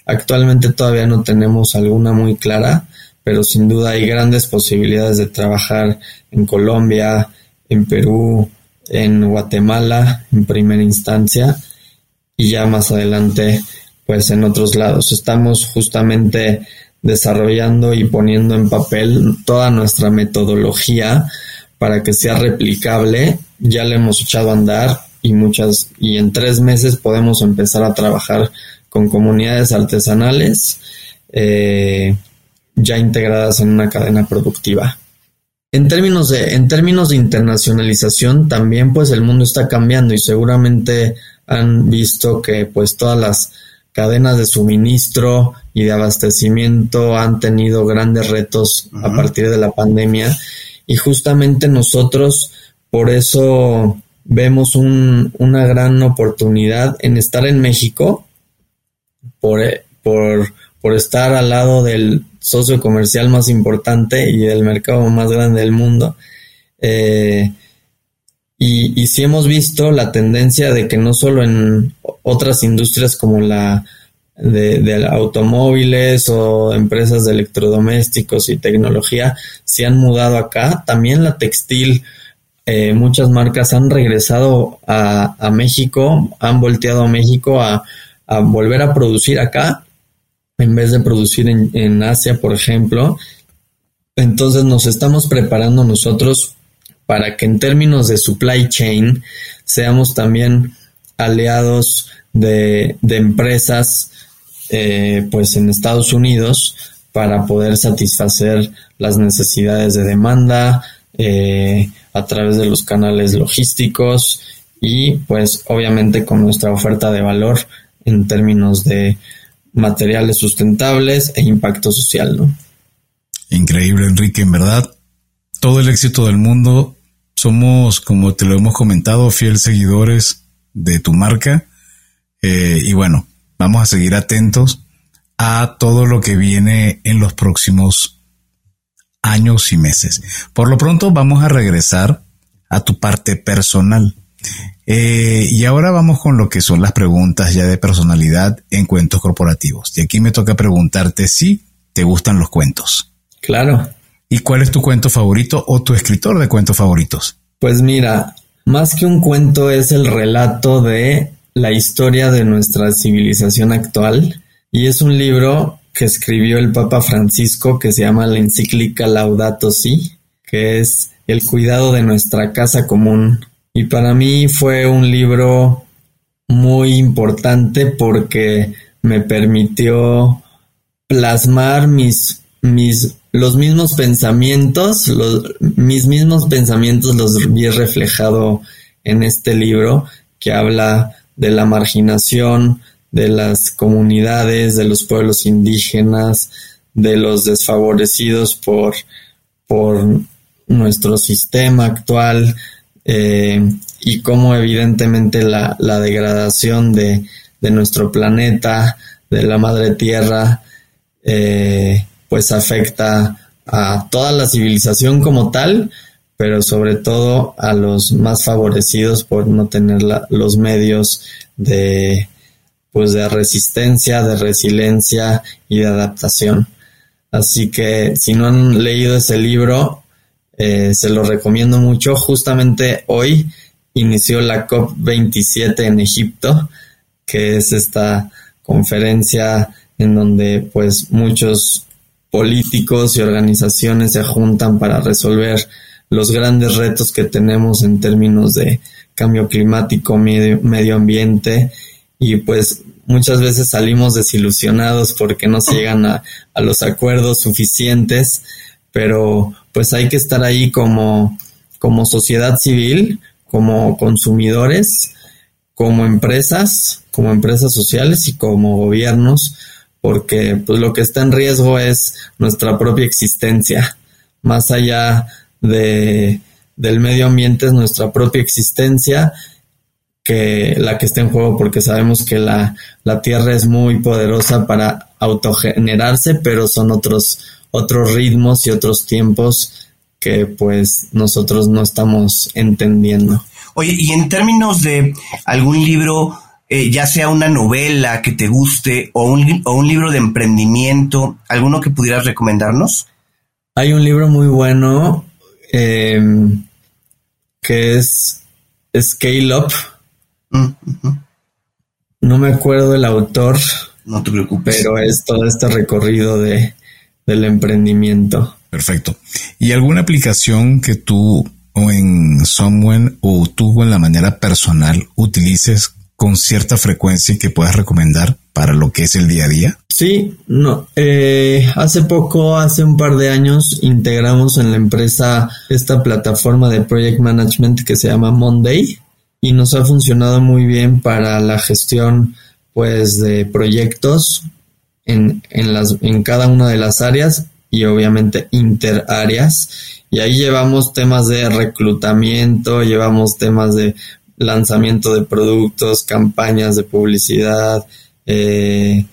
Actualmente todavía no tenemos alguna muy clara, pero sin duda hay grandes posibilidades de trabajar en Colombia, en Perú, en Guatemala en primera instancia y ya más adelante pues en otros lados. Estamos justamente desarrollando y poniendo en papel toda nuestra metodología para que sea replicable. Ya le hemos echado a andar y muchas y en tres meses podemos empezar a trabajar con comunidades artesanales eh, ya integradas en una cadena productiva. En términos de, en términos de internacionalización, también pues el mundo está cambiando y seguramente han visto que pues todas las cadenas de suministro y de abastecimiento han tenido grandes retos a partir de la pandemia y justamente nosotros por eso vemos una gran oportunidad en estar en México por, por, por estar al lado del socio comercial más importante y del mercado más grande del mundo. Eh, y, y hemos visto la tendencia de que no solo en otras industrias como la de, automóviles o empresas de electrodomésticos y tecnología se han mudado acá, también la textil, eh, muchas marcas han regresado a, a, México, han volteado a México a, a volver a producir acá en vez de producir en, Asia, por ejemplo. Entonces nos estamos preparando nosotros para que en términos de supply chain seamos también aliados de, empresas eh, pues en Estados Unidos para poder satisfacer las necesidades de demanda eh, a través de los canales logísticos y pues obviamente con nuestra oferta de valor en términos de materiales sustentables e impacto social, ¿no? Increíble, Enrique, en verdad. Todo el éxito del mundo. Somos, como te lo hemos comentado, fieles seguidores de tu marca. Eh, y bueno, vamos a seguir atentos a todo lo que viene en los próximos años y meses. Por lo pronto, vamos a regresar a tu parte personal. Eh, y ahora vamos con lo que son las preguntas ya de personalidad en cuentos corporativos. Y aquí me toca preguntarte si te gustan los cuentos. Claro. ¿Y cuál es tu cuento favorito o tu escritor de cuentos favoritos? Pues mira, más que un cuento es el relato de la historia de nuestra civilización actual y es un libro que escribió el Papa Francisco que se llama la encíclica Laudato Si, que es el cuidado de nuestra casa común. Y para mí fue un libro muy importante porque me permitió plasmar mis, mis, los mismos pensamientos, los, mis mismos pensamientos los vi reflejado en este libro que habla de la marginación, de las comunidades, de los pueblos indígenas, de los desfavorecidos por, por nuestro sistema actual eh, y cómo evidentemente la, la degradación de, de, nuestro planeta, de la madre tierra, eh, pues afecta a toda la civilización como tal, pero sobre todo a los más favorecidos por no tener los medios de pues de resistencia, de resiliencia y de adaptación. Así que si no han leído ese libro, eh, se lo recomiendo mucho. Justamente hoy inició la COP27 en Egipto, que es esta conferencia en donde pues muchos políticos y organizaciones se juntan para resolver los grandes retos que tenemos en términos de cambio climático, medio, medio ambiente y pues muchas veces salimos desilusionados porque no se llegan a, a, los acuerdos suficientes, pero pues hay que estar ahí como, como sociedad civil, como consumidores, como empresas, como empresas sociales y como gobiernos, porque pues lo que está en riesgo es nuestra propia existencia, más allá de, del medio ambiente es nuestra propia existencia que la que está en juego porque sabemos que la, la Tierra es muy poderosa para autogenerarse, pero son otros, otros ritmos y otros tiempos que pues nosotros no estamos entendiendo. Oye, y en términos de algún libro, eh, ya sea una novela que te guste o un, o un libro de emprendimiento, ¿alguno que pudieras recomendarnos? Hay un libro muy bueno eh, que es Scale Up. Mm, no me acuerdo el autor. No te preocupes. Pero es todo este recorrido de, del emprendimiento. Perfecto. ¿Y alguna aplicación que tú o en Someone o tú en la manera personal utilices con cierta frecuencia y que puedas recomendar para lo que es el día a día? Sí, no. Eh, hace poco, hace un par de años, integramos en la empresa esta plataforma de project management que se llama Monday y nos ha funcionado muy bien para la gestión pues de proyectos en, en, las, en cada una de las áreas y obviamente interáreas. Y ahí llevamos temas de reclutamiento, llevamos temas de lanzamiento de productos, campañas de publicidad, eh,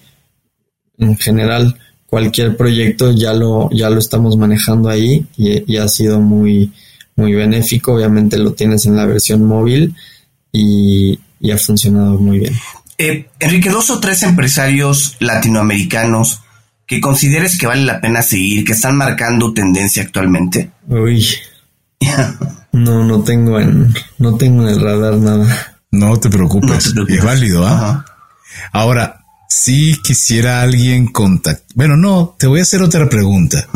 en general cualquier proyecto ya lo, ya lo estamos manejando ahí y, ha sido muy, muy benéfico. Obviamente lo tienes en la versión móvil y, ha funcionado muy bien. Eh, Enrique, dos o tres empresarios latinoamericanos que consideres que vale la pena seguir, que están marcando tendencia actualmente. Uy. No, no tengo en, no tengo en el radar nada. No te preocupes, es válido, ¿ah? Ahora, si quisiera alguien contactar. Bueno, no, te voy a hacer otra pregunta.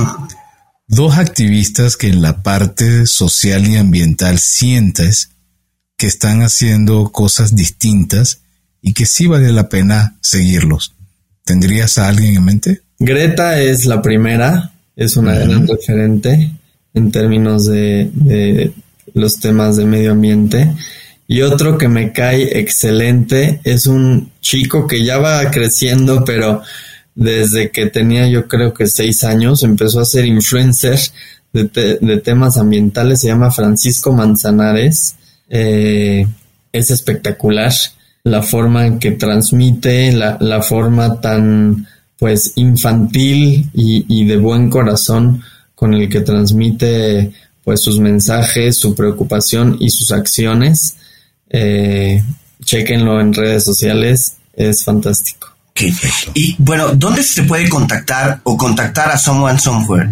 Dos activistas que en la parte social y ambiental sientes que están haciendo cosas distintas y que sí vale la pena seguirlos. ¿Tendrías a alguien en mente? Greta es la primera, es una gran referente en términos de, los temas de medio ambiente. Y otro que me cae excelente es un chico que ya va creciendo, pero desde que tenía yo creo que seis años empezó a ser influencer de, temas ambientales. Se llama Francisco Manzanares. Eh, es espectacular la forma en que transmite, la, la forma tan pues infantil y, y de buen corazón con el que transmite pues sus mensajes, su preocupación y sus acciones. Eh, chequenlo en redes sociales, es fantástico. Y bueno, ¿dónde se puede contactar o contactar a Someone Somewhere?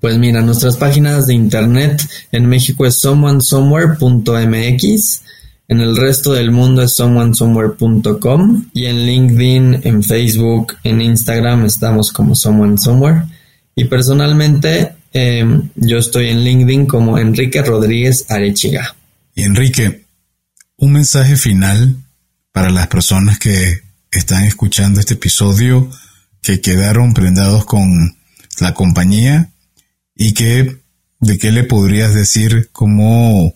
Pues mira, nuestras páginas de internet en México es someonesomewhere.mx, En el resto del mundo es someonesomewhere.com y en LinkedIn, en Facebook, en Instagram estamos como Someone Somewhere. Y personalmente em, yo estoy en LinkedIn como Enrique Rodríguez Arechiga. Y Enrique, un mensaje final para las personas que están escuchando este episodio, que quedaron prendados con la compañía y que de qué le podrías decir como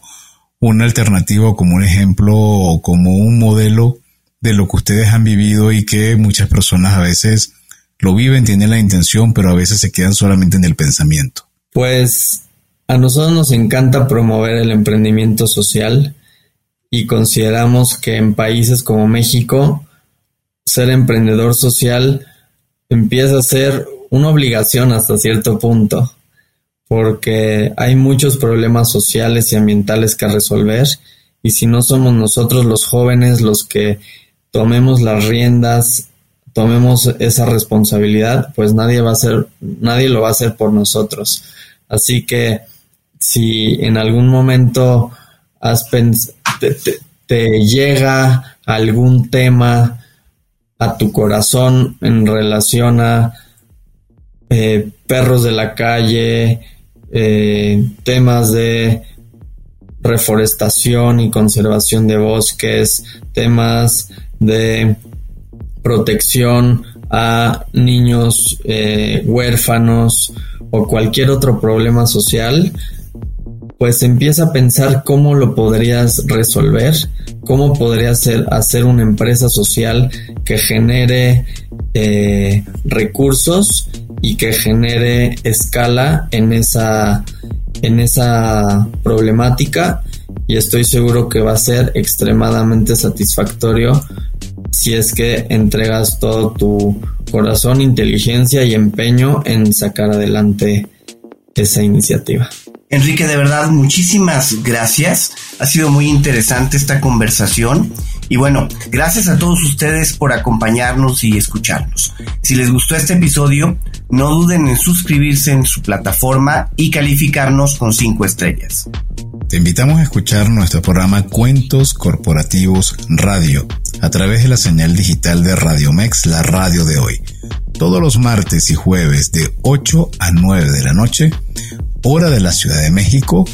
una alternativa o como un ejemplo o como un modelo de lo que ustedes han vivido y que muchas personas a veces lo viven, tienen la intención, pero a veces se quedan solamente en el pensamiento. Pues a nosotros nos encanta promover el emprendimiento social y consideramos que en países como México ser emprendedor social empieza a ser una obligación hasta cierto punto, porque hay muchos problemas sociales y ambientales que resolver y si no somos nosotros los jóvenes los que tomemos las riendas, tomemos esa responsabilidad, pues nadie va a hacer, nadie lo va a hacer por nosotros. Así que si en algún momento has te, llega algún tema a tu corazón en relación a eh, perros de la calle, eh, temas de reforestación y conservación de bosques, temas de protección a niños eh, huérfanos o cualquier otro problema social, pues empieza a pensar cómo lo podrías resolver, cómo podrías hacer, una empresa social que genere eh, recursos y que genere escala en esa, en esa problemática y estoy seguro que va a ser extremadamente satisfactorio si es que entregas todo tu corazón, inteligencia y empeño en sacar adelante esa iniciativa. Enrique, de verdad, muchísimas gracias. Ha sido muy interesante esta conversación. Y bueno, gracias a todos ustedes por acompañarnos y escucharnos. Si les gustó este episodio, no duden en suscribirse en su plataforma y calificarnos con cinco estrellas. Te invitamos a escuchar nuestro programa Cuentos Corporativos Radio a través de la señal digital de Radio Mex, la radio de hoy. Todos los martes y jueves de 8 a 9 de la noche hora de la Ciudad de México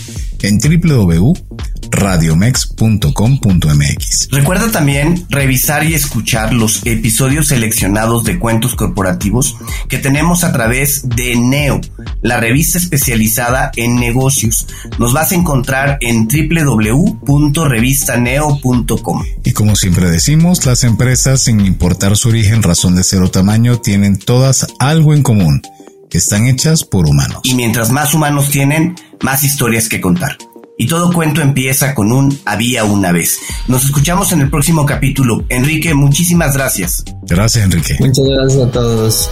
en www.radiomex.com.mx. Recuerda también revisar y escuchar los episodios seleccionados de cuentos corporativos que tenemos a través de Neo, la revista especializada en negocios. Nos vas a encontrar en www.revistaneo.com. Y como siempre decimos, las empresas, sin importar su origen, razón de ser o tamaño, tienen todas algo en común que están hechas por humanos. Y mientras más humanos tienen, más historias que contar. Y todo cuento empieza con un había una vez. Nos escuchamos en el próximo capítulo. Enrique, muchísimas gracias. Gracias, Enrique. Muchas gracias a todos.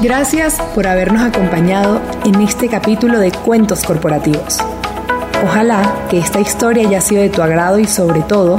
Gracias por habernos acompañado en este capítulo de Cuentos Corporativos. Ojalá que esta historia haya sido de tu agrado y sobre todo